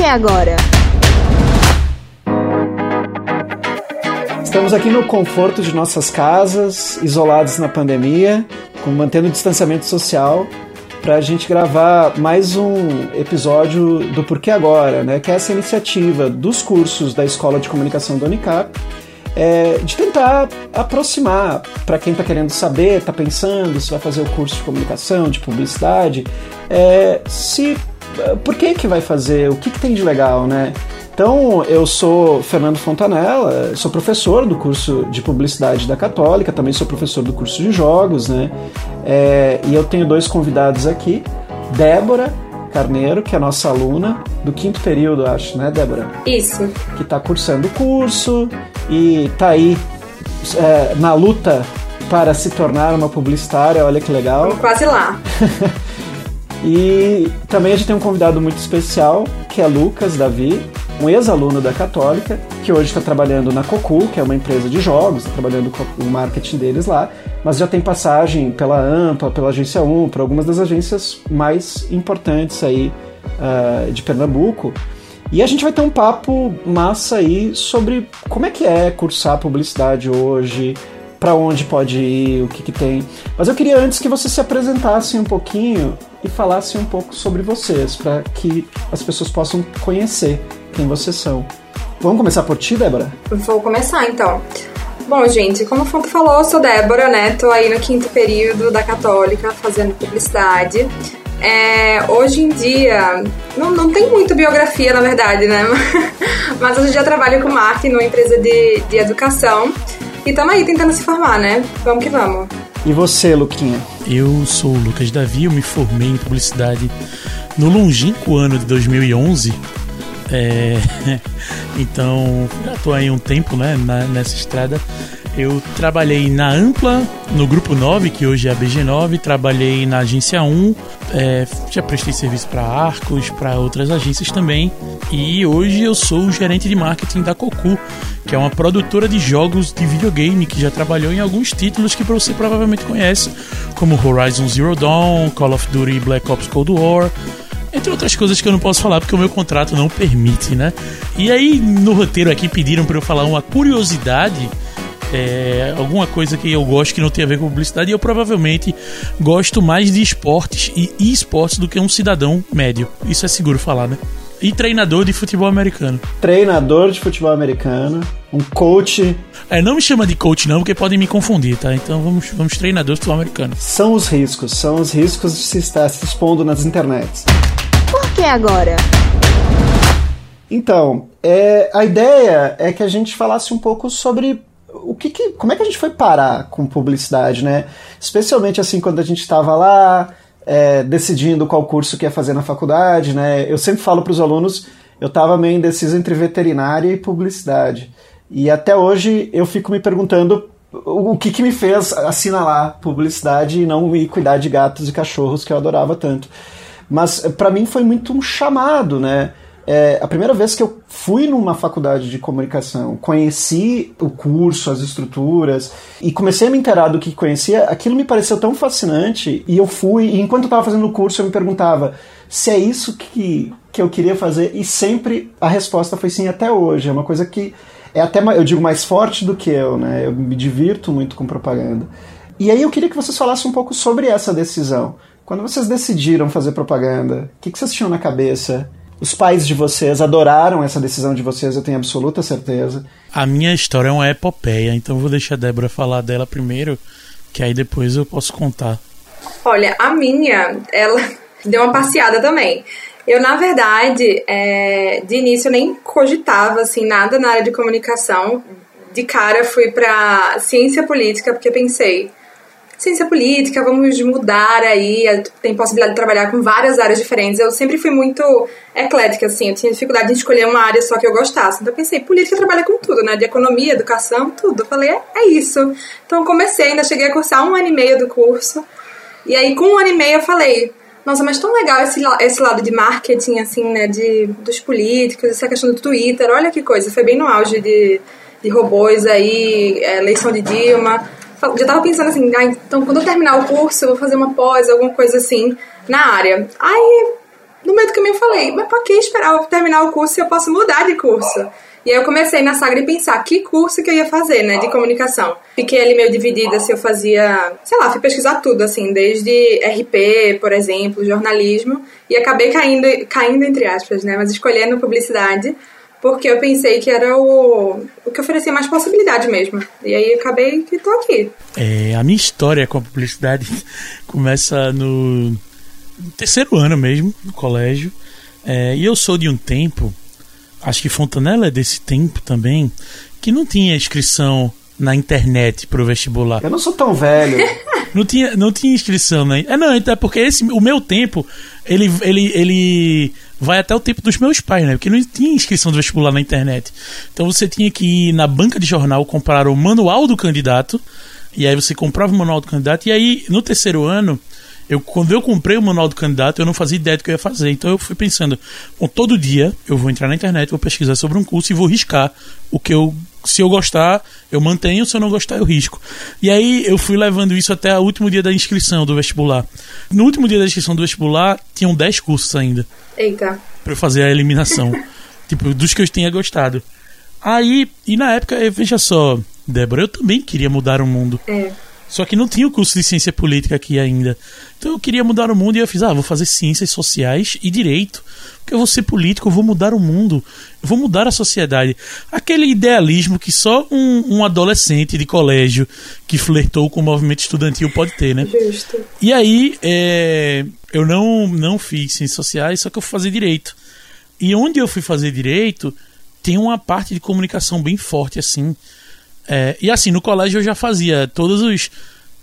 que agora? Estamos aqui no conforto de nossas casas, isolados na pandemia, mantendo o distanciamento social, para a gente gravar mais um episódio do Porquê Agora, né? Que é essa iniciativa dos cursos da Escola de Comunicação da Unicap, é, de tentar aproximar para quem está querendo saber, está pensando se vai fazer o curso de comunicação, de publicidade, é, se por que que vai fazer, o que, que tem de legal, né? Então, eu sou Fernando Fontanella, sou professor do curso de publicidade da Católica, também sou professor do curso de jogos, né? É, e eu tenho dois convidados aqui, Débora Carneiro, que é nossa aluna do quinto período, acho, né, Débora? Isso. Que está cursando o curso e está aí é, na luta para se tornar uma publicitária, olha que legal. Vamos quase lá. e também a gente tem um convidado muito especial, que é Lucas Davi, um ex-aluno da Católica, que hoje está trabalhando na Cocu, que é uma empresa de jogos, está trabalhando com o marketing deles lá, mas já tem passagem pela AMPA, pela Agência 1, por algumas das agências mais importantes aí uh, de Pernambuco. E a gente vai ter um papo massa aí sobre como é que é cursar publicidade hoje, para onde pode ir, o que, que tem. Mas eu queria antes que você se apresentasse um pouquinho e falasse um pouco sobre vocês, para que as pessoas possam conhecer quem vocês são. Vamos começar por ti, Débora? Vou começar então. Bom, gente, como o Fonto falou, eu sou Débora, né? Tô aí no quinto período da Católica, fazendo publicidade. É, hoje em dia, não, não tem muito biografia, na verdade, né? Mas hoje em dia trabalho com marketing numa empresa de, de educação. E estamos aí tentando se formar, né? Vamos que vamos. E você, Luquinha? Eu sou o Lucas Davi, eu me formei em publicidade no longínquo ano de 2011 é, então, já estou aí um tempo né, na, nessa estrada. Eu trabalhei na Ampla, no Grupo 9, que hoje é a BG9, trabalhei na Agência 1, é, já prestei serviço para Arcos, para outras agências também, e hoje eu sou o gerente de marketing da Cocu, que é uma produtora de jogos de videogame que já trabalhou em alguns títulos que você provavelmente conhece, como Horizon Zero Dawn, Call of Duty Black Ops Cold War, entre outras coisas que eu não posso falar porque o meu contrato não permite, né? E aí no roteiro aqui pediram para eu falar uma curiosidade. É, alguma coisa que eu gosto que não tem a ver com publicidade e eu provavelmente gosto mais de esportes e esportes do que um cidadão médio. Isso é seguro falar, né? E treinador de futebol americano. Treinador de futebol americano, um coach. É, não me chama de coach não, porque podem me confundir, tá? Então vamos, vamos treinador de futebol americano. São os riscos, são os riscos de se estar se expondo nas internets. Por que agora? Então, é, a ideia é que a gente falasse um pouco sobre o que, que, como é que a gente foi parar com publicidade, né? Especialmente assim quando a gente estava lá é, decidindo qual curso que ia fazer na faculdade, né? Eu sempre falo para os alunos, eu estava meio indeciso entre veterinária e publicidade. E até hoje eu fico me perguntando o que, que me fez assinalar publicidade e não ir cuidar de gatos e cachorros que eu adorava tanto. Mas para mim foi muito um chamado, né? É, a primeira vez que eu fui numa faculdade de comunicação, conheci o curso, as estruturas e comecei a me inteirar do que conhecia, aquilo me pareceu tão fascinante e eu fui, e enquanto eu estava fazendo o curso eu me perguntava se é isso que, que eu queria fazer e sempre a resposta foi sim até hoje. É uma coisa que é até, eu digo, mais forte do que eu, né? Eu me divirto muito com propaganda. E aí eu queria que vocês falassem um pouco sobre essa decisão. Quando vocês decidiram fazer propaganda, o que, que vocês tinham na cabeça? Os pais de vocês adoraram essa decisão de vocês, eu tenho absoluta certeza. A minha história é uma epopeia, então vou deixar a Débora falar dela primeiro, que aí depois eu posso contar. Olha, a minha, ela deu uma passeada também. Eu, na verdade, é, de início nem cogitava assim nada na área de comunicação. De cara fui para ciência política porque pensei, ciência política, vamos mudar aí, tem possibilidade de trabalhar com várias áreas diferentes. Eu sempre fui muito eclética, assim, eu tinha dificuldade de escolher uma área só que eu gostasse. Então eu pensei, política trabalha com tudo, né? De economia, educação, tudo. Eu falei, é, é isso. Então comecei, ainda cheguei a cursar um ano e meio do curso. E aí, com um ano e meio, eu falei, nossa, mas tão legal esse, esse lado de marketing, assim, né? De, dos políticos, essa questão do Twitter, olha que coisa. Foi bem no auge de, de robôs aí, é, eleição de Dilma já tava pensando assim, ah, então quando eu terminar o curso, eu vou fazer uma pós, alguma coisa assim, na área. Aí no meio do caminho eu falei, mas pra que esperar eu terminar o curso se eu posso mudar de curso? E aí eu comecei na Sagra pensar que curso que eu ia fazer, né, de comunicação. Fiquei ali meio dividida se eu fazia, sei lá, fui pesquisar tudo, assim, desde RP, por exemplo, jornalismo, e acabei caindo, caindo entre aspas, né, mas escolhendo publicidade, porque eu pensei que era o, o que oferecia mais possibilidade mesmo. E aí acabei que tô aqui. É, a minha história com a publicidade começa no terceiro ano mesmo, no colégio. É, e eu sou de um tempo, acho que Fontanella é desse tempo também, que não tinha inscrição na internet pro vestibular. Eu não sou tão velho. não tinha, não tinha inscrição, né? É, não, então é porque esse, o meu tempo, ele, ele, ele vai até o tempo dos meus pais, né? Porque não tinha inscrição do vestibular na internet. Então você tinha que ir na banca de jornal comprar o manual do candidato, e aí você comprava o manual do candidato, e aí no terceiro ano eu, quando eu comprei o manual do candidato, eu não fazia ideia do que eu ia fazer. Então eu fui pensando, bom, todo dia eu vou entrar na internet, vou pesquisar sobre um curso e vou riscar o que eu. Se eu gostar, eu mantenho, se eu não gostar, eu risco. E aí eu fui levando isso até o último dia da inscrição do vestibular. No último dia da inscrição do vestibular, tinham 10 cursos ainda. Eita. Pra eu fazer a eliminação. tipo, dos que eu tinha gostado. Aí, e na época, veja só, Débora, eu também queria mudar o mundo. É. Só que não tinha o curso de ciência política aqui ainda. Então eu queria mudar o mundo e eu fiz, ah, vou fazer ciências sociais e direito. Porque eu vou ser político, eu vou mudar o mundo, eu vou mudar a sociedade. Aquele idealismo que só um, um adolescente de colégio que flertou com o movimento estudantil pode ter, né? Justo. E aí, é, eu não, não fiz ciências sociais, só que eu fui fazer direito. E onde eu fui fazer direito, tem uma parte de comunicação bem forte, assim. É, e assim, no colégio eu já fazia todos os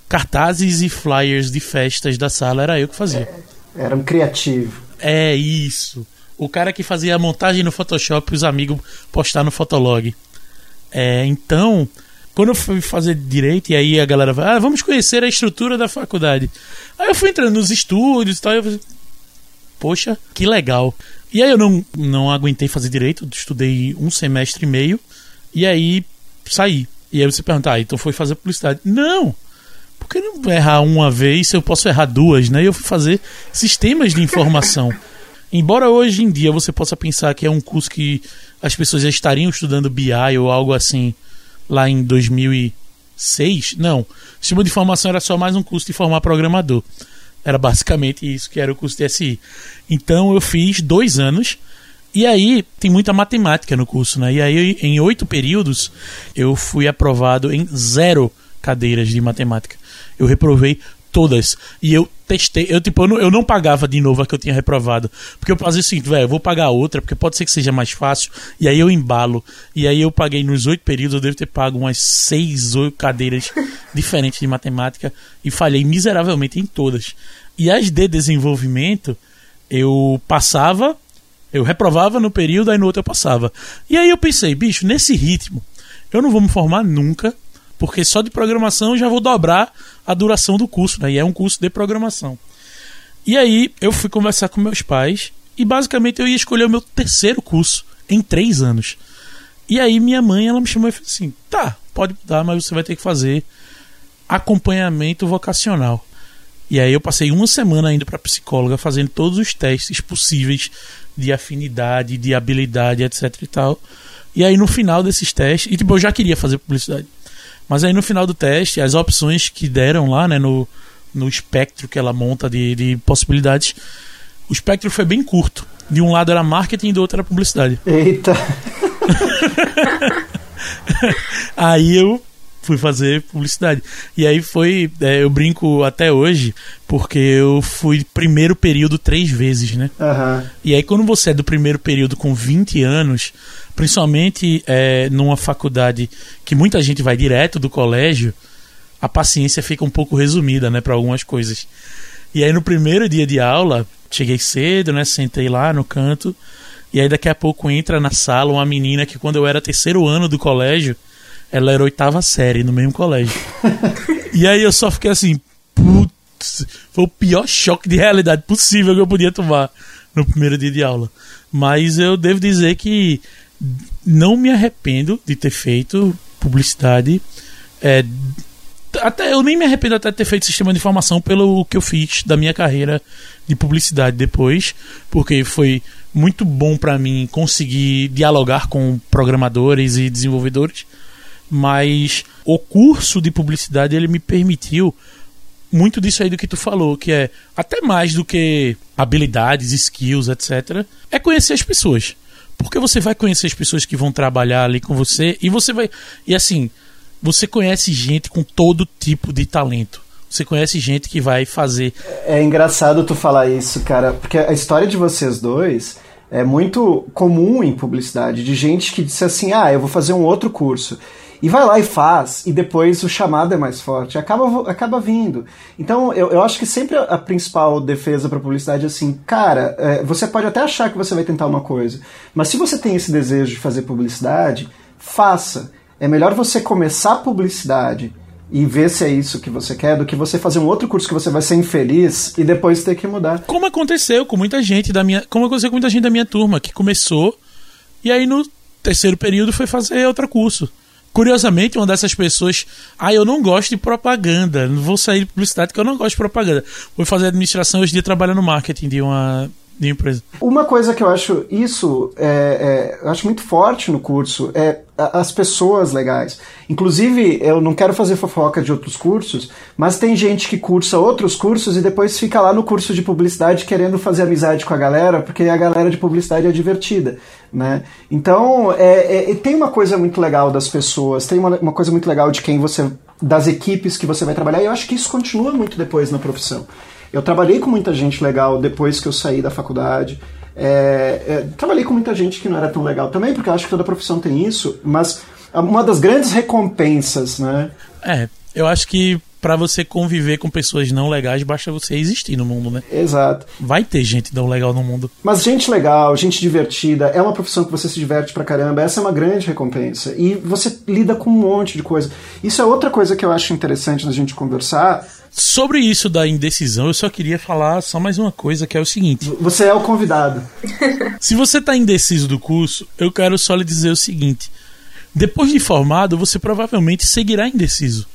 cartazes e flyers de festas da sala, era eu que fazia. É, era um criativo. É isso. O cara que fazia a montagem no Photoshop os amigos postar no Fotolog. É, então, quando eu fui fazer direito, e aí a galera vai, ah, vamos conhecer a estrutura da faculdade. Aí eu fui entrando nos estúdios e tal, e eu falei, poxa, que legal. E aí eu não, não aguentei fazer direito, estudei um semestre e meio, e aí saí. E aí você pergunta, ah, então foi fazer publicidade. Não! Por que não errar uma vez se eu posso errar duas, né? E eu fui fazer sistemas de informação. Embora hoje em dia você possa pensar que é um curso que as pessoas já estariam estudando BI ou algo assim lá em 2006, não. Sistema de informação era só mais um curso de formar programador. Era basicamente isso que era o curso de SI. Então eu fiz dois anos e aí tem muita matemática no curso, né? E aí em oito períodos eu fui aprovado em zero cadeiras de matemática. Eu reprovei todas. E eu testei, eu tipo, eu não, eu não pagava de novo a que eu tinha reprovado. Porque eu fazia o seguinte, velho, eu vou pagar outra, porque pode ser que seja mais fácil. E aí eu embalo. E aí eu paguei nos oito períodos, eu devo ter pago umas seis, oito cadeiras diferentes de matemática. E falhei miseravelmente em todas. E as de desenvolvimento, eu passava eu reprovava no período, aí no outro eu passava. E aí eu pensei, bicho, nesse ritmo, eu não vou me formar nunca, porque só de programação eu já vou dobrar a duração do curso, né? E é um curso de programação. E aí eu fui conversar com meus pais e basicamente eu ia escolher o meu terceiro curso em três anos. E aí minha mãe ela me chamou e falou assim: tá, pode mudar, mas você vai ter que fazer acompanhamento vocacional. E aí eu passei uma semana indo para psicóloga fazendo todos os testes possíveis de afinidade, de habilidade, etc e tal. E aí no final desses testes, e tipo, eu já queria fazer publicidade. Mas aí no final do teste, as opções que deram lá, né, no, no espectro que ela monta de, de possibilidades, o espectro foi bem curto. De um lado era marketing e do outro era publicidade. Eita! aí eu fui fazer publicidade. E aí foi, é, eu brinco até hoje, porque eu fui primeiro período três vezes, né? Uhum. E aí quando você é do primeiro período com 20 anos, principalmente é, numa faculdade que muita gente vai direto do colégio, a paciência fica um pouco resumida, né, para algumas coisas. E aí no primeiro dia de aula, cheguei cedo, né, sentei lá no canto, e aí daqui a pouco entra na sala uma menina que quando eu era terceiro ano do colégio, ela era oitava série no mesmo colégio. e aí eu só fiquei assim, putz, foi o pior choque de realidade possível que eu podia tomar no primeiro dia de aula. Mas eu devo dizer que não me arrependo de ter feito publicidade. É, até eu nem me arrependo até de ter feito sistema de informação pelo que eu fiz da minha carreira de publicidade depois, porque foi muito bom para mim conseguir dialogar com programadores e desenvolvedores, mas o curso de publicidade ele me permitiu muito disso aí do que tu falou, que é até mais do que habilidades, skills, etc. É conhecer as pessoas. Porque você vai conhecer as pessoas que vão trabalhar ali com você e você vai. E assim, você conhece gente com todo tipo de talento. Você conhece gente que vai fazer. É engraçado tu falar isso, cara, porque a história de vocês dois é muito comum em publicidade, de gente que disse assim: ah, eu vou fazer um outro curso e vai lá e faz, e depois o chamado é mais forte, acaba, acaba vindo. Então, eu, eu acho que sempre a principal defesa para publicidade é assim, cara, é, você pode até achar que você vai tentar uma coisa, mas se você tem esse desejo de fazer publicidade, faça. É melhor você começar publicidade e ver se é isso que você quer do que você fazer um outro curso que você vai ser infeliz e depois ter que mudar. Como aconteceu com muita gente da minha, como aconteceu com muita gente da minha turma que começou e aí no terceiro período foi fazer outro curso. Curiosamente, uma dessas pessoas, ah, eu não gosto de propaganda, não vou sair de publicidade porque eu não gosto de propaganda. Vou fazer administração hoje em dia trabalhando no marketing de uma de empresa. Uma coisa que eu acho isso é, é, eu acho muito forte no curso é as pessoas legais. Inclusive, eu não quero fazer fofoca de outros cursos, mas tem gente que cursa outros cursos e depois fica lá no curso de publicidade querendo fazer amizade com a galera, porque a galera de publicidade é divertida, né? Então, é, é, tem uma coisa muito legal das pessoas, tem uma, uma coisa muito legal de quem você das equipes que você vai trabalhar, e eu acho que isso continua muito depois na profissão. Eu trabalhei com muita gente legal depois que eu saí da faculdade. É, é, trabalhei com muita gente que não era tão legal também, porque eu acho que toda profissão tem isso, mas uma das grandes recompensas, né? É, eu acho que para você conviver com pessoas não legais, basta você existir no mundo, né? Exato. Vai ter gente não legal no mundo. Mas gente legal, gente divertida, é uma profissão que você se diverte pra caramba, essa é uma grande recompensa. E você lida com um monte de coisa. Isso é outra coisa que eu acho interessante na gente conversar. Sobre isso da indecisão, eu só queria falar só mais uma coisa, que é o seguinte. Você é o convidado. se você tá indeciso do curso, eu quero só lhe dizer o seguinte. Depois de formado, você provavelmente seguirá indeciso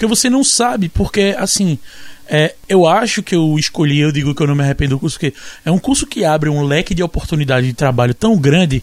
porque você não sabe, porque assim, é, eu acho que eu escolhi, eu digo que eu não me arrependo do curso, porque é um curso que abre um leque de oportunidade de trabalho tão grande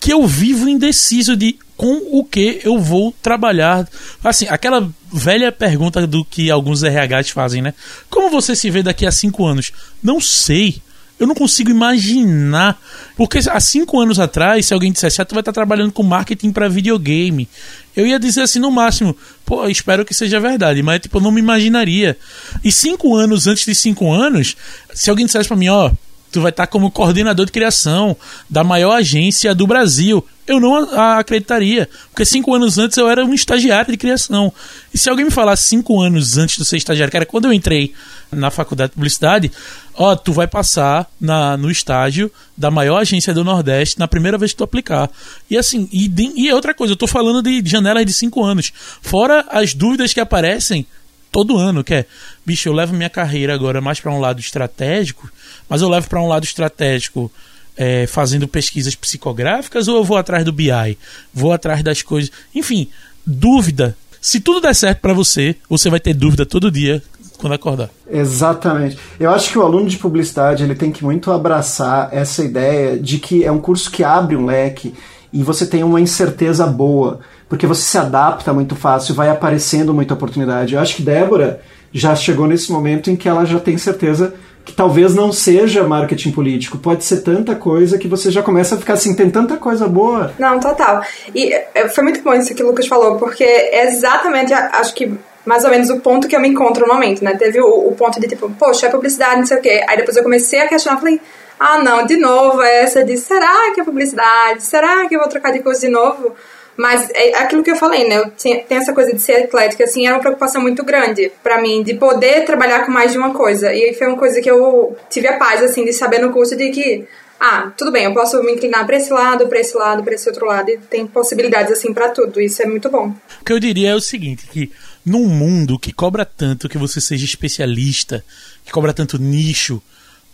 que eu vivo indeciso de com o que eu vou trabalhar. Assim, aquela velha pergunta do que alguns RHs fazem, né? Como você se vê daqui a cinco anos? Não sei. Eu não consigo imaginar. Porque há cinco anos atrás, se alguém dissesse, ah, tu vai estar trabalhando com marketing para videogame, eu ia dizer assim no máximo, pô, espero que seja verdade, mas tipo, eu não me imaginaria. E cinco anos antes de cinco anos, se alguém dissesse para mim, ó, tu vai estar como coordenador de criação da maior agência do Brasil. Eu não acreditaria, porque cinco anos antes eu era um estagiário de criação. E se alguém me falasse cinco anos antes de ser estagiário, era quando eu entrei na faculdade de publicidade, ó, tu vai passar na, no estágio da maior agência do Nordeste na primeira vez que tu aplicar. E assim, e, e outra coisa, eu tô falando de janelas de cinco anos. Fora as dúvidas que aparecem todo ano, que é, bicho, eu levo minha carreira agora mais para um lado estratégico, mas eu levo para um lado estratégico é, fazendo pesquisas psicográficas ou eu vou atrás do BI? Vou atrás das coisas. Enfim, dúvida. Se tudo der certo para você, você vai ter dúvida todo dia quando acordar. Exatamente. Eu acho que o aluno de publicidade ele tem que muito abraçar essa ideia de que é um curso que abre um leque e você tem uma incerteza boa porque você se adapta muito fácil, vai aparecendo muita oportunidade. Eu acho que Débora já chegou nesse momento em que ela já tem certeza que talvez não seja marketing político, pode ser tanta coisa que você já começa a ficar assim, tem tanta coisa boa. Não, total. E é, foi muito bom isso que o Lucas falou, porque é exatamente, acho que mais ou menos o ponto que eu me encontro no momento, né? Teve o, o ponto de tipo, poxa, é publicidade, não sei o quê. Aí depois eu comecei a questionar, falei, ah, não, de novo essa de será que é publicidade? Será que eu vou trocar de coisa de novo? Mas é aquilo que eu falei, né? Eu tenho essa coisa de ser atlética, assim, era uma preocupação muito grande para mim, de poder trabalhar com mais de uma coisa. E foi uma coisa que eu tive a paz, assim, de saber no curso de que, ah, tudo bem, eu posso me inclinar para esse lado, para esse lado, para esse outro lado, e tem possibilidades, assim, para tudo. Isso é muito bom. O que eu diria é o seguinte, que num mundo que cobra tanto que você seja especialista, que cobra tanto nicho,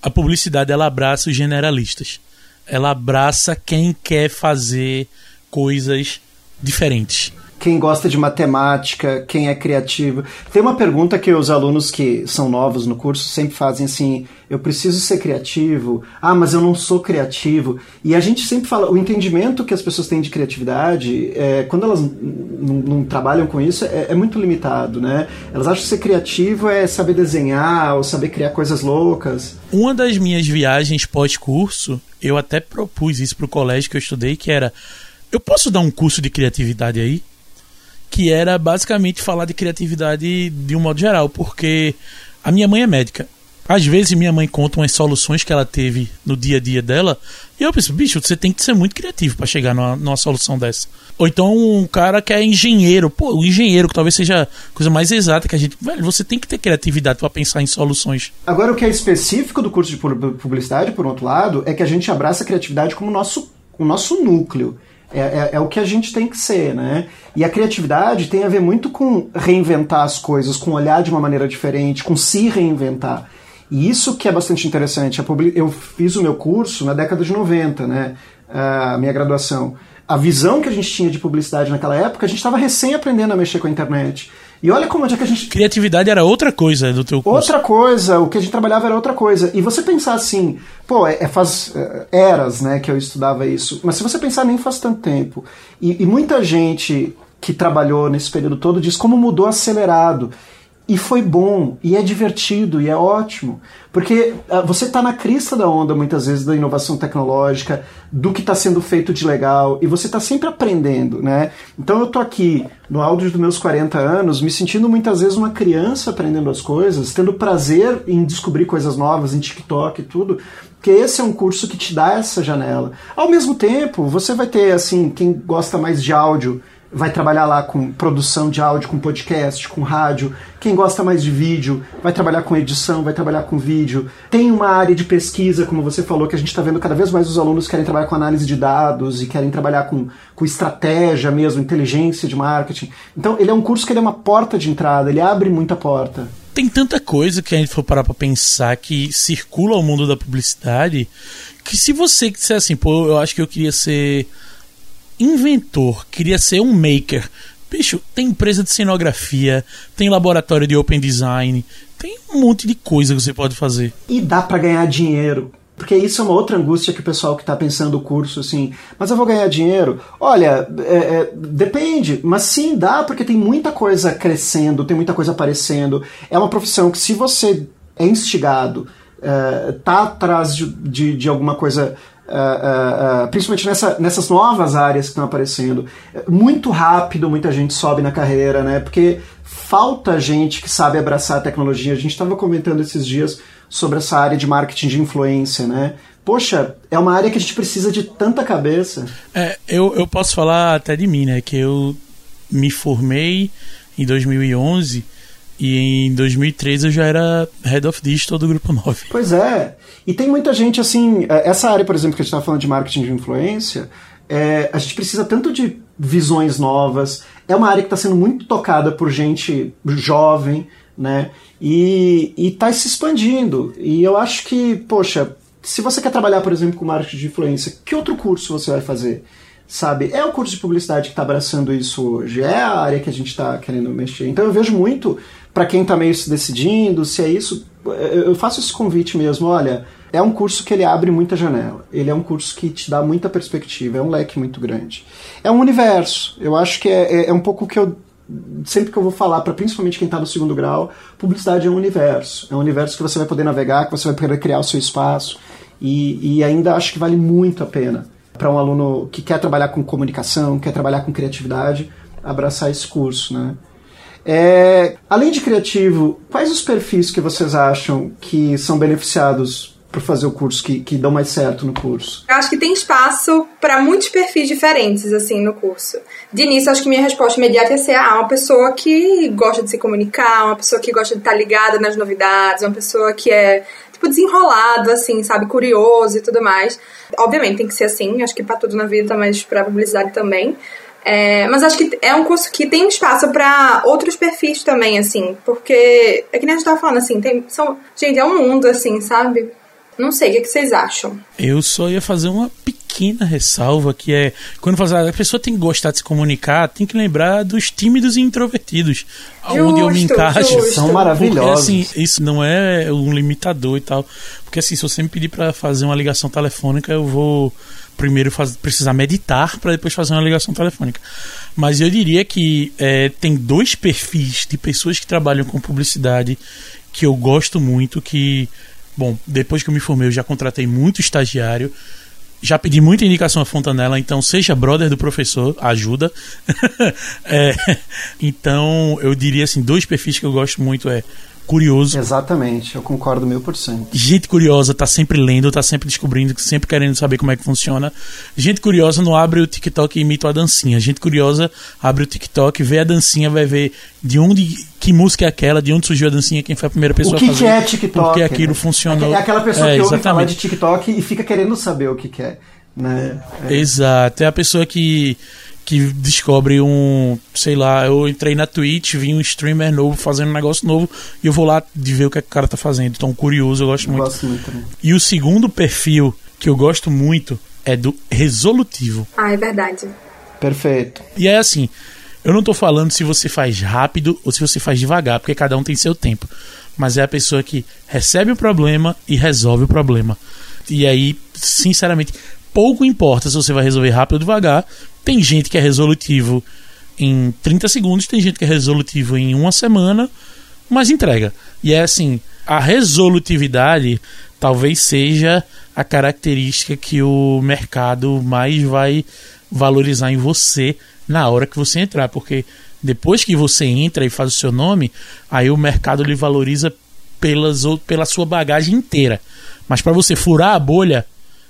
a publicidade, ela abraça os generalistas. Ela abraça quem quer fazer coisas diferentes. Quem gosta de matemática, quem é criativo. Tem uma pergunta que os alunos que são novos no curso sempre fazem assim: eu preciso ser criativo, ah, mas eu não sou criativo. E a gente sempre fala: o entendimento que as pessoas têm de criatividade, é, quando elas não trabalham com isso, é, é, muito limitado, né? Elas acham que ser criativo é saber desenhar ou saber criar coisas loucas. Uma das minhas viagens pós-curso, eu até propus isso pro colégio que eu estudei, que era. Eu posso dar um curso de criatividade aí? Que era basicamente falar de criatividade de um modo geral, porque a minha mãe é médica. Às vezes minha mãe conta umas soluções que ela teve no dia a dia dela, e eu penso, bicho, você tem que ser muito criativo para chegar numa, numa, solução dessa. Ou então um cara que é engenheiro, pô, o engenheiro que talvez seja a coisa mais exata que a gente. Velho, você tem que ter criatividade para pensar em soluções. Agora, o que é específico do curso de publicidade, por outro lado, é que a gente abraça a criatividade como nosso, o nosso núcleo. É, é, é, o que a gente tem que ser, né? E a criatividade tem a ver muito com reinventar as coisas, com olhar de uma maneira diferente, com se reinventar. E isso que é bastante interessante. Eu fiz o meu curso na década de 90, né? A minha graduação. A visão que a gente tinha de publicidade naquela época, a gente estava recém aprendendo a mexer com a internet. E olha como é que a gente. Criatividade era outra coisa do teu curso. Outra coisa, o que a gente trabalhava era outra coisa. E você pensar assim, pô, é, é faz é, eras né, que eu estudava isso. Mas se você pensar, nem faz tanto tempo. E, e muita gente que trabalhou nesse período todo diz como mudou acelerado. E foi bom, e é divertido, e é ótimo. Porque uh, você está na crista da onda, muitas vezes, da inovação tecnológica, do que está sendo feito de legal, e você está sempre aprendendo, né? Então eu tô aqui, no áudio dos meus 40 anos, me sentindo muitas vezes uma criança aprendendo as coisas, tendo prazer em descobrir coisas novas em TikTok e tudo, porque esse é um curso que te dá essa janela. Ao mesmo tempo, você vai ter, assim, quem gosta mais de áudio vai trabalhar lá com produção de áudio, com podcast, com rádio. Quem gosta mais de vídeo vai trabalhar com edição, vai trabalhar com vídeo. Tem uma área de pesquisa, como você falou, que a gente está vendo cada vez mais os alunos querem trabalhar com análise de dados e querem trabalhar com, com estratégia mesmo, inteligência de marketing. Então ele é um curso que é uma porta de entrada, ele abre muita porta. Tem tanta coisa que a gente for parar para pensar que circula ao mundo da publicidade que se você disser assim, pô, eu acho que eu queria ser inventor, queria ser um maker. Bicho, tem empresa de cenografia, tem laboratório de open design, tem um monte de coisa que você pode fazer. E dá para ganhar dinheiro. Porque isso é uma outra angústia que o pessoal que está pensando o curso, assim, mas eu vou ganhar dinheiro? Olha, é, é, depende, mas sim dá, porque tem muita coisa crescendo, tem muita coisa aparecendo. É uma profissão que, se você é instigado, é, tá atrás de, de, de alguma coisa Uh, uh, principalmente nessa, nessas novas áreas que estão aparecendo. Muito rápido muita gente sobe na carreira, né? Porque falta gente que sabe abraçar a tecnologia. A gente estava comentando esses dias sobre essa área de marketing de influência, né? Poxa, é uma área que a gente precisa de tanta cabeça. É, eu, eu posso falar até de mim, né? Que eu me formei em 2011 e em 2013 eu já era Head of Digital do Grupo 9. Pois é. E tem muita gente assim. É, essa área, por exemplo, que a gente estava falando de marketing de influência, é, a gente precisa tanto de visões novas. É uma área que está sendo muito tocada por gente jovem, né? E está se expandindo. E eu acho que, poxa, se você quer trabalhar, por exemplo, com marketing de influência, que outro curso você vai fazer? sabe? É o curso de publicidade que está abraçando isso hoje, é a área que a gente está querendo mexer. Então eu vejo muito para quem está meio se decidindo, se é isso, eu faço esse convite mesmo, olha, é um curso que ele abre muita janela, ele é um curso que te dá muita perspectiva, é um leque muito grande. É um universo, eu acho que é, é, é um pouco o que eu sempre que eu vou falar para principalmente quem está no segundo grau, publicidade é um universo. É um universo que você vai poder navegar, que você vai poder criar o seu espaço. E, e ainda acho que vale muito a pena para um aluno que quer trabalhar com comunicação, quer trabalhar com criatividade, abraçar esse curso, né? É, além de criativo, quais os perfis que vocês acham que são beneficiados por fazer o curso, que, que dão mais certo no curso? Eu acho que tem espaço para muitos perfis diferentes, assim, no curso. De início, acho que minha resposta imediata ia ser, ah, uma pessoa que gosta de se comunicar, uma pessoa que gosta de estar ligada nas novidades, uma pessoa que é tipo, desenrolado, assim, sabe? Curioso e tudo mais. Obviamente tem que ser assim, acho que para tudo na vida, mas pra publicidade também. É, mas acho que é um curso que tem espaço para outros perfis também, assim, porque é que nem a gente tava falando, assim, tem, são, gente, é um mundo, assim, sabe? Não sei, o que, é que vocês acham? Eu só ia fazer uma pequena pequena ressalva que é quando fala, a pessoa tem que gostar de se comunicar, tem que lembrar dos tímidos e introvertidos, Justo, onde eu me encaixo. justo. São Porque, maravilhosos. assim, isso não é um limitador e tal. Porque assim, se você me pedir pra fazer uma ligação telefônica, eu vou primeiro faz- precisar meditar pra depois fazer uma ligação telefônica. Mas eu diria que é, tem dois perfis de pessoas que trabalham com publicidade que eu gosto muito, que, bom, depois que eu me formei, eu já contratei muito estagiário. Já pedi muita indicação a Fontanella, então seja brother do professor, ajuda. É, então, eu diria assim, dois perfis que eu gosto muito é curioso. Exatamente, eu concordo mil por cento. Gente curiosa tá sempre lendo, tá sempre descobrindo, sempre querendo saber como é que funciona. Gente curiosa não abre o TikTok e imita a dancinha. Gente curiosa abre o TikTok, vê a dancinha, vai ver de onde, que música é aquela, de onde surgiu a dancinha, quem foi a primeira pessoa O que, a fazer. que é TikTok? Porque aquilo né? funcionou. É aquela pessoa É, que ouve falar exatamente. de TikTok e fica querendo saber o que, que é. Né? É. Exato. É a pessoa que, que descobre um. Sei lá, eu entrei na Twitch, vi um streamer novo fazendo um negócio novo e eu vou lá de ver o que, é que o cara tá fazendo. Então, curioso, eu gosto Eu muito. gosto muito. E o segundo perfil que eu gosto muito é do resolutivo. Ah, é verdade. Perfeito. E é assim, eu não tô falando se você faz rápido ou se você faz devagar, porque cada um tem seu tempo. Mas é a pessoa que recebe o problema e resolve o problema. E aí, sinceramente, pouco importa se você vai resolver rápido ou devagar. Tem gente que é resolutivo em 30 segundos, tem gente que é resolutivo em uma semana, mas entrega. E é assim, a resolutividade talvez seja a característica que o mercado mais vai valorizar em você na hora que você entrar, porque depois que você entra e faz o seu nome, aí o mercado lhe valoriza pelas, pela sua bagagem inteira. Mas para você furar a bolha,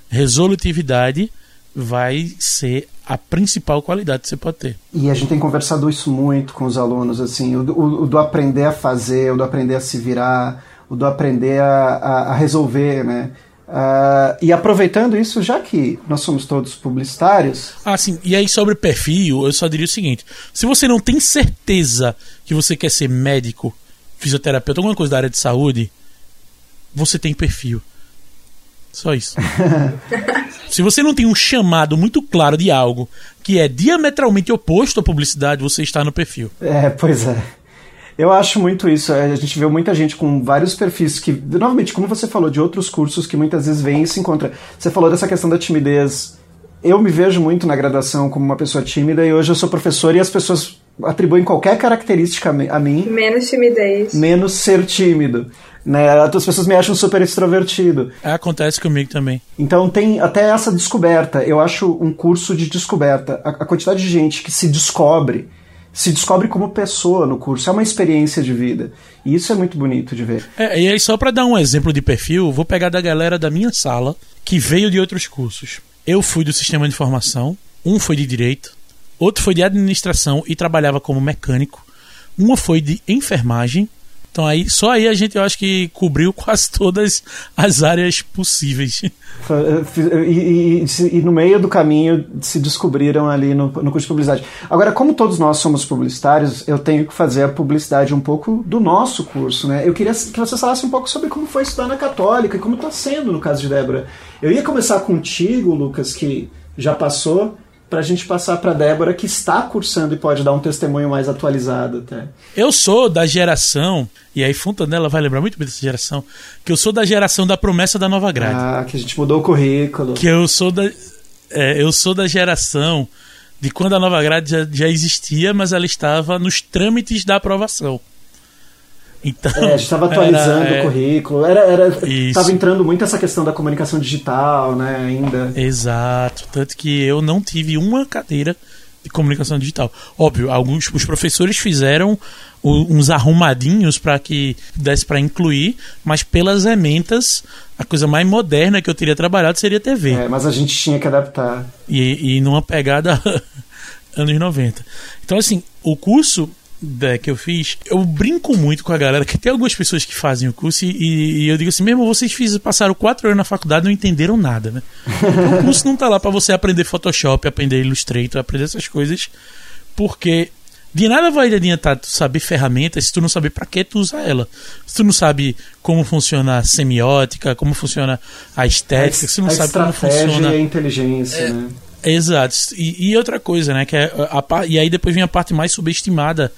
resolutividade vai ser a principal qualidade que você pode ter. E a gente tem conversado isso muito com os alunos, assim, o, do- o, o do aprender a fazer, o do aprender a se virar, o do aprender a, a, a resolver, né? Ah, e aproveitando isso, já que nós somos todos publicitários, Ah, sim. E aí, sobre perfil, eu só diria o seguinte: se você não tem certeza que você quer ser médico, fisioterapeuta, alguma coisa da área de saúde, você tem perfil. Só isso. se você não tem um chamado muito claro de algo que é diametralmente oposto à publicidade, você está no perfil. É, pois é. Eu acho muito isso. A gente vê muita gente com vários perfis que, novamente, como você falou, de outros cursos que muitas vezes vem e se encontra. Você falou dessa questão da timidez. Eu me vejo muito na graduação como uma pessoa tímida e hoje eu sou professor e as pessoas atribuem qualquer característica a mi- a mim Menos timidez. menos ser tímido. Né? As pessoas me acham super extrovertido. Acontece comigo também. Então tem até essa descoberta. Eu acho um curso de descoberta. A, a quantidade de gente que se descobre, se descobre como pessoa no curso, é uma experiência de vida. E isso é muito bonito de ver. É, e aí, só para dar um exemplo de perfil, vou pegar da galera da minha sala que veio de outros cursos. Eu fui do sistema de informação, um foi de direito, outro foi de administração e trabalhava como mecânico, uma foi de enfermagem. Então aí, só aí a gente eu acho que cobriu quase todas as áreas possíveis. E, e- e se- e no meio do caminho se descobriram ali no, no curso de publicidade. Agora, como todos nós somos publicitários, eu tenho que fazer a publicidade um pouco do nosso curso, né? Eu queria que você falasse um pouco sobre como foi estudar na Católica e como está sendo no caso de Débora. Eu ia começar contigo, Lucas, que já passou, para a gente passar para Débora, que está cursando e pode dar um testemunho mais atualizado até. Eu sou da geração, e aí Fontanella vai lembrar muito bem dessa geração, que eu sou da geração da promessa da nova grade. Ah, que a gente mudou o currículo. que eu sou da é, eu sou da geração de quando a nova grade já, já existia, mas ela estava nos trâmites da aprovação. Então, É, a gente estava atualizando era, é, o currículo. Era, era, Isso. tava entrando muito essa questão da comunicação digital, né, ainda. Exato, tanto que eu não tive uma cadeira de comunicação digital. Óbvio, alguns os professores fizeram o- uns arrumadinhos para que desse para incluir, mas pelas ementas, a coisa mais moderna que eu teria trabalhado seria TV. É, mas a gente tinha que adaptar. e, e numa pegada anos 90. Então, assim, o curso da- que eu fiz, eu brinco muito com a galera, que tem algumas pessoas que fazem o curso e, e eu digo assim, mesmo vocês fiz, passaram quatro anos na faculdade e não entenderam nada, né? Então, o curso não tá lá para você aprender Photoshop, aprender Illustrator, aprender essas coisas, porque de nada vai adiantar tu saber ferramentas se tu não saber para que tu usa ela. Se tu não sabe como funciona a semiótica, como funciona a estética, a, se tu não sabe como funciona a inteligência, é, né? Exato. E, e, outra coisa, né, que é a, a, e aí depois vem a parte mais subestimada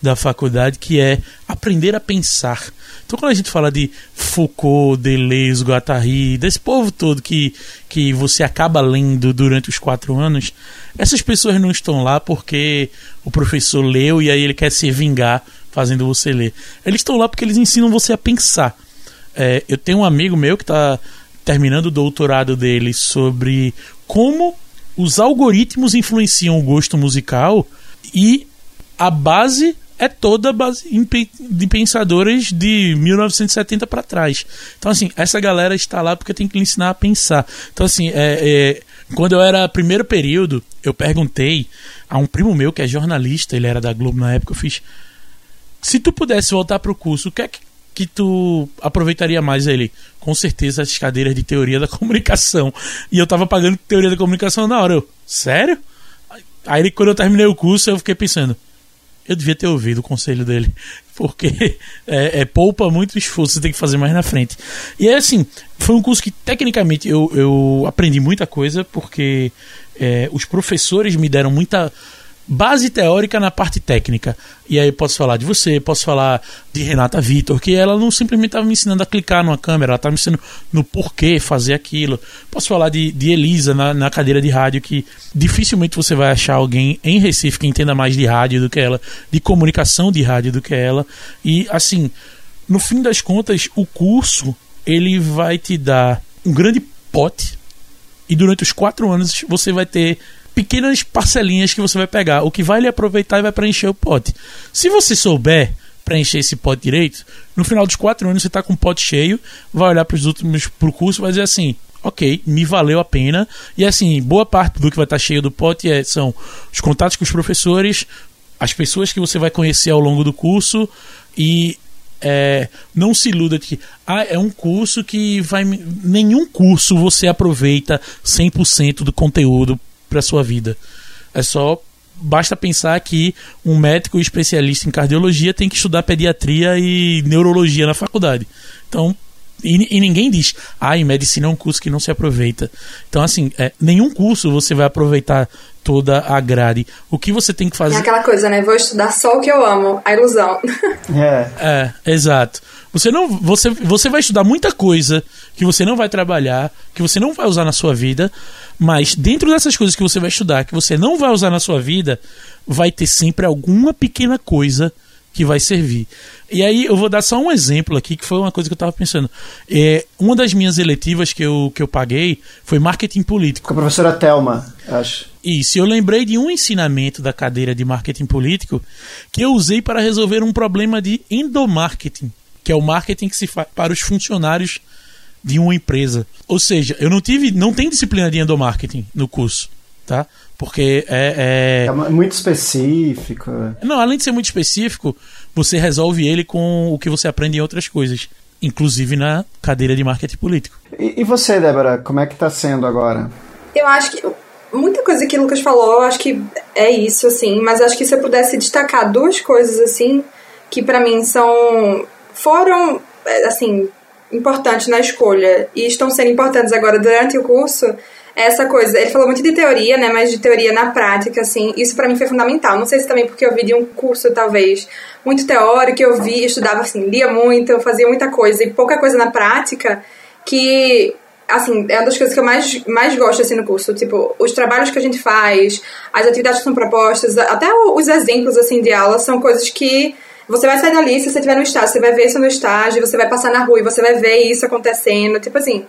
da faculdade, que é aprender a pensar. Então, quando a gente fala de Foucault, Deleuze, Guattari, desse povo todo que, que você acaba lendo durante os quatro anos, essas pessoas não estão lá porque o professor leu e aí ele quer se vingar fazendo você ler. Eles estão lá porque eles ensinam você a pensar. É, eu tenho um amigo meu que está terminando o doutorado dele sobre como os algoritmos influenciam o gosto musical e a base é toda base de pensadores de 1970 para trás. Então, assim, essa galera está lá porque tem que lhe ensinar a pensar. Então, assim, é, é, quando eu era primeiro período, eu perguntei a um primo meu que é jornalista, ele era da Globo na época, eu fiz. Se tu pudesse voltar para o curso, o que é que, que tu aproveitaria mais ele? Com certeza as cadeiras de teoria da comunicação. E eu tava pagando teoria da comunicação na hora. Eu, sério? Aí quando eu terminei o curso, eu fiquei pensando, eu devia ter ouvido o conselho dele, porque é, é, poupa muito esforço, você tem que fazer mais na frente. E é assim, foi um curso que tecnicamente eu, eu aprendi muita coisa, porque é, os professores me deram muita base teórica na parte técnica. E aí posso falar de você, posso falar de Renata Vitor, que ela não simplesmente estava me ensinando a clicar numa câmera, ela estava me ensinando no porquê fazer aquilo. Posso falar de, de Elisa na, na cadeira de rádio, que dificilmente você vai achar alguém em Recife que entenda mais de rádio do que ela, de comunicação de rádio do que ela. E assim, no fim das contas, o curso ele vai te dar um grande pote e durante os quatro anos você vai ter pequenas parcelinhas que você vai pegar. O que vai lhe aproveitar e vai preencher o pote. Se você souber preencher esse pote direito, no final dos quatro anos você está com o pote cheio, vai olhar para os últimos pro curso e vai dizer assim: ok, me valeu a pena. E assim, boa parte do que vai estar tá cheio do pote é, são os contatos com os professores, as pessoas que você vai conhecer ao longo do curso e é, não se iluda de que ah, é um curso que vai. Nenhum curso você aproveita 100% do conteúdo para sua vida. É só basta pensar que um médico especialista em cardiologia tem que estudar pediatria e neurologia na faculdade. Então, e, e, ninguém diz, ah, em medicina é um curso que não se aproveita. Então, assim, é, nenhum curso você vai aproveitar toda a grade. O que você tem que fazer. É aquela coisa, né? Vou estudar só o que eu amo, a ilusão. É. É, exato. Você não, você, você vai estudar muita coisa que você não vai trabalhar, que você não vai usar na sua vida, mas dentro dessas coisas que você vai estudar, que você não vai usar na sua vida, vai ter sempre alguma pequena coisa que vai servir. E aí eu vou dar só um exemplo aqui, que foi uma coisa que eu estava pensando. É, uma das minhas eletivas que eu, que eu paguei foi marketing político. Com a professora Thelma, acho. Isso, eu lembrei de um ensinamento da cadeira de marketing político que eu usei para resolver um problema de endomarketing, que é o marketing que se faz para os funcionários de uma empresa. Ou seja, eu não tive, não tem disciplina de endomarketing no curso, tá? Porque é, é... é muito específico. Não, além de ser muito específico, você resolve ele com o que você aprende em outras coisas, inclusive na cadeira de marketing político. E, e você, Débora, como é que está sendo agora? Eu acho que muita coisa que o Lucas falou, eu acho que é isso, assim, mas acho que se eu pudesse destacar duas coisas, assim, que para mim são. foram, assim, importantes na escolha e estão sendo importantes agora durante o curso é essa coisa. Ele falou muito de teoria, né? Mas de teoria na prática, assim, isso para mim foi fundamental. Não sei se também porque eu vi de um curso, talvez, muito teórico, eu vi, estudava assim, lia muito, fazia muita coisa e pouca coisa na prática, que assim, é uma das coisas que eu mais, mais gosto assim no curso, tipo, os trabalhos que a gente faz, as atividades que são propostas, até os exemplos assim de aula são coisas que você vai sair dali, se você estiver no estágio, você vai ver isso no estágio, você vai passar na rua e você vai ver isso acontecendo. Tipo assim,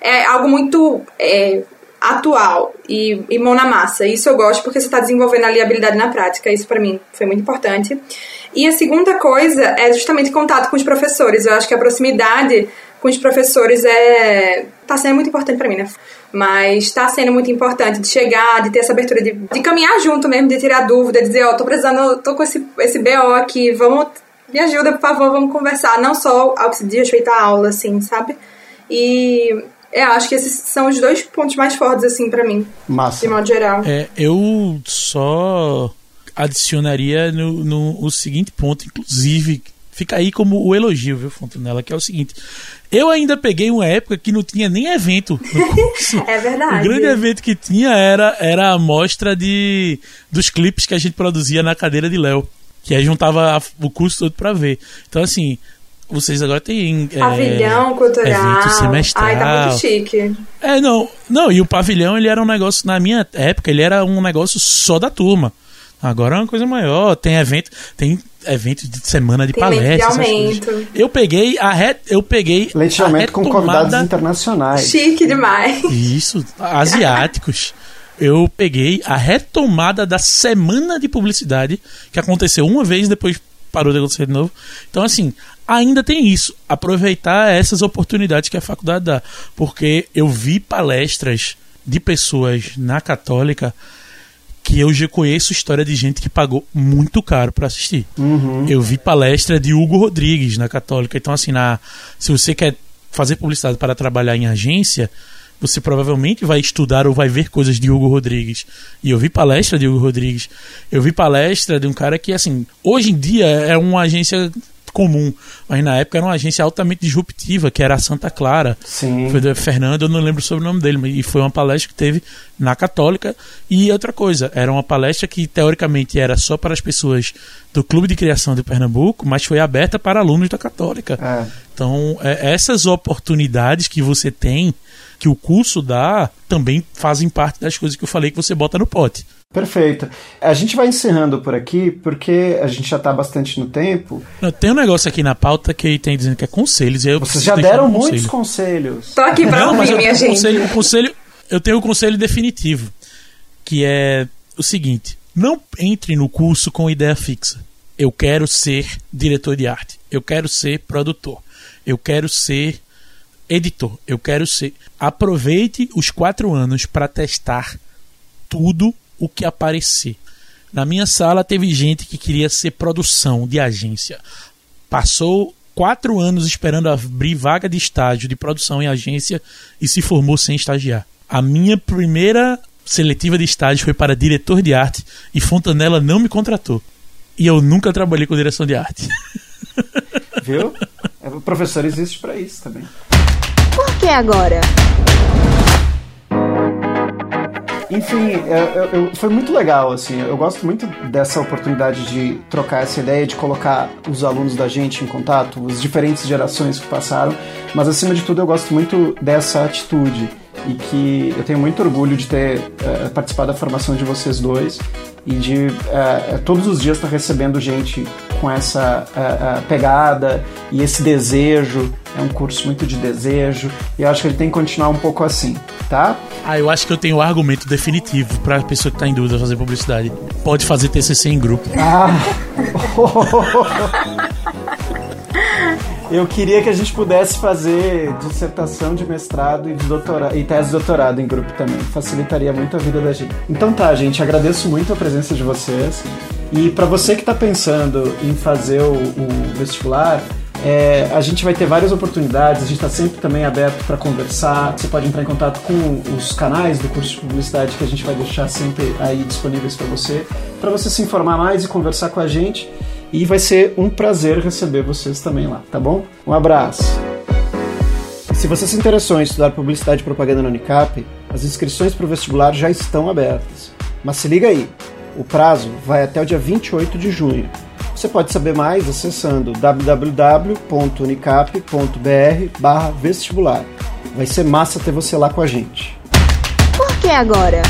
é algo muito é, atual e, e, mão na massa. Isso eu gosto porque você está desenvolvendo ali a habilidade na prática. Isso para mim foi muito importante. E a segunda coisa é justamente contato com os professores. Eu acho que a proximidade com os professores é tá sendo muito importante para mim, né? Mas está sendo muito importante de chegar, de ter essa abertura, de, de caminhar junto mesmo, de tirar dúvida, de dizer, ó, oh, tô precisando, tô com esse, esse BO aqui, vamos, me ajuda, por favor, vamos conversar. Não só ao que se diz respeito à aula, assim, sabe? E é, acho que esses são os dois pontos mais fortes, assim, para mim. Massa. De modo geral. É, eu só adicionaria no, no o seguinte ponto, inclusive, fica aí como o elogio, viu, Fontanella, que é o seguinte. Eu ainda peguei uma época que não tinha nem evento no curso. é verdade. O grande evento que tinha era, era a mostra de, dos clipes que a gente produzia na cadeira de Léo. Que aí juntava o curso todo pra ver. Então, assim, vocês agora têm. É, pavilhão é, cultural. Evento semestral. Ai, tá muito chique. É, não. Não, e o pavilhão, ele era um negócio, na minha época, ele era um negócio só da turma. Agora é uma coisa maior. Tem evento, tem evento de semana de tem palestras. Eu peguei a re, eu peguei leite de com convidados internacionais. Chique demais. Isso, asiáticos. eu peguei a retomada da semana de publicidade que aconteceu uma vez depois parou de acontecer de novo. Então assim, ainda tem isso, aproveitar essas oportunidades que a faculdade dá, porque eu vi palestras de pessoas na Católica que eu já conheço história de gente que pagou muito caro para assistir. Uhum. Eu vi palestra de Hugo Rodrigues na Católica. Então, assim, na, se você quer fazer publicidade para trabalhar em agência, você provavelmente vai estudar ou vai ver coisas de Hugo Rodrigues. E eu vi palestra de Hugo Rodrigues. Eu vi palestra de um cara que, assim, hoje em dia é uma agência comum. Mas na época era uma agência altamente disruptiva, que era a Santa Clara. Sim. Foi do Fernando, eu não lembro sobre o nome dele, mas e foi uma palestra que teve na Católica. E outra coisa, era uma palestra que teoricamente era só para as pessoas do Clube de Criação de Pernambuco, mas foi aberta para alunos da Católica. É. Então, é, essas oportunidades que você tem, que o curso dá, também fazem parte das coisas que eu falei que você bota no pote. Perfeito. A gente vai encerrando por aqui, porque a gente já está bastante no tempo. Tem um negócio aqui na pauta que tem dizendo que é conselhos. E eu Vocês já deram um muitos conselhos. Tô aqui pra Não, ouvir, minha gente. Conselho, o conselho, eu tenho o um conselho definitivo, que é o seguinte: não entre no curso com ideia fixa. Eu quero ser diretor de arte. Eu quero ser produtor. Eu quero ser editor. Eu quero ser. Aproveite os quatro anos para testar tudo o que aparecer. Na minha sala teve gente que queria ser produção de agência. Passou quatro anos esperando abrir vaga de estágio de produção em agência e se formou sem estagiar. A minha primeira seletiva de estágio foi para diretor de arte e Fontanella não me contratou. E eu nunca trabalhei com direção de arte. Viu? O professor existe para isso também. Por que agora? Enfim, eu, eu, foi muito legal, assim. Eu gosto muito dessa oportunidade de trocar essa ideia, de colocar os alunos da gente em contato, as diferentes gerações que passaram. Mas, acima de tudo, eu gosto muito dessa atitude e que eu tenho muito orgulho de ter uh, participado da formação de vocês dois e de uh, todos os dias estar recebendo gente com essa uh, pegada e esse desejo. É um curso muito de desejo e eu acho que ele tem que continuar um pouco assim, tá? Ah, eu acho que eu tenho o um argumento definitivo para a pessoa que está em dúvida fazer publicidade. Pode fazer TCC em grupo. Ah! Eu queria que a gente pudesse fazer dissertação de mestrado e, de doutorado, e tese de doutorado em grupo também. Facilitaria muito a vida da gente. Então tá, gente, agradeço muito a presença de vocês. E para você que está pensando em fazer o, o vestibular, é, a gente vai ter várias oportunidades, a gente está sempre também aberto para conversar. Você pode entrar em contato com os canais do curso de publicidade que a gente vai deixar sempre aí disponíveis para você, para você se informar mais e conversar com a gente. E vai ser um prazer receber vocês também lá, tá bom? Um abraço! Se você se interessou em estudar publicidade e propaganda na Unicap, as inscrições para o vestibular já estão abertas. Mas se liga aí, o prazo vai até o dia 28 de junho. Você pode saber mais acessando www.unicap.br/vestibular. Vai ser massa ter você lá com a gente. Por que agora?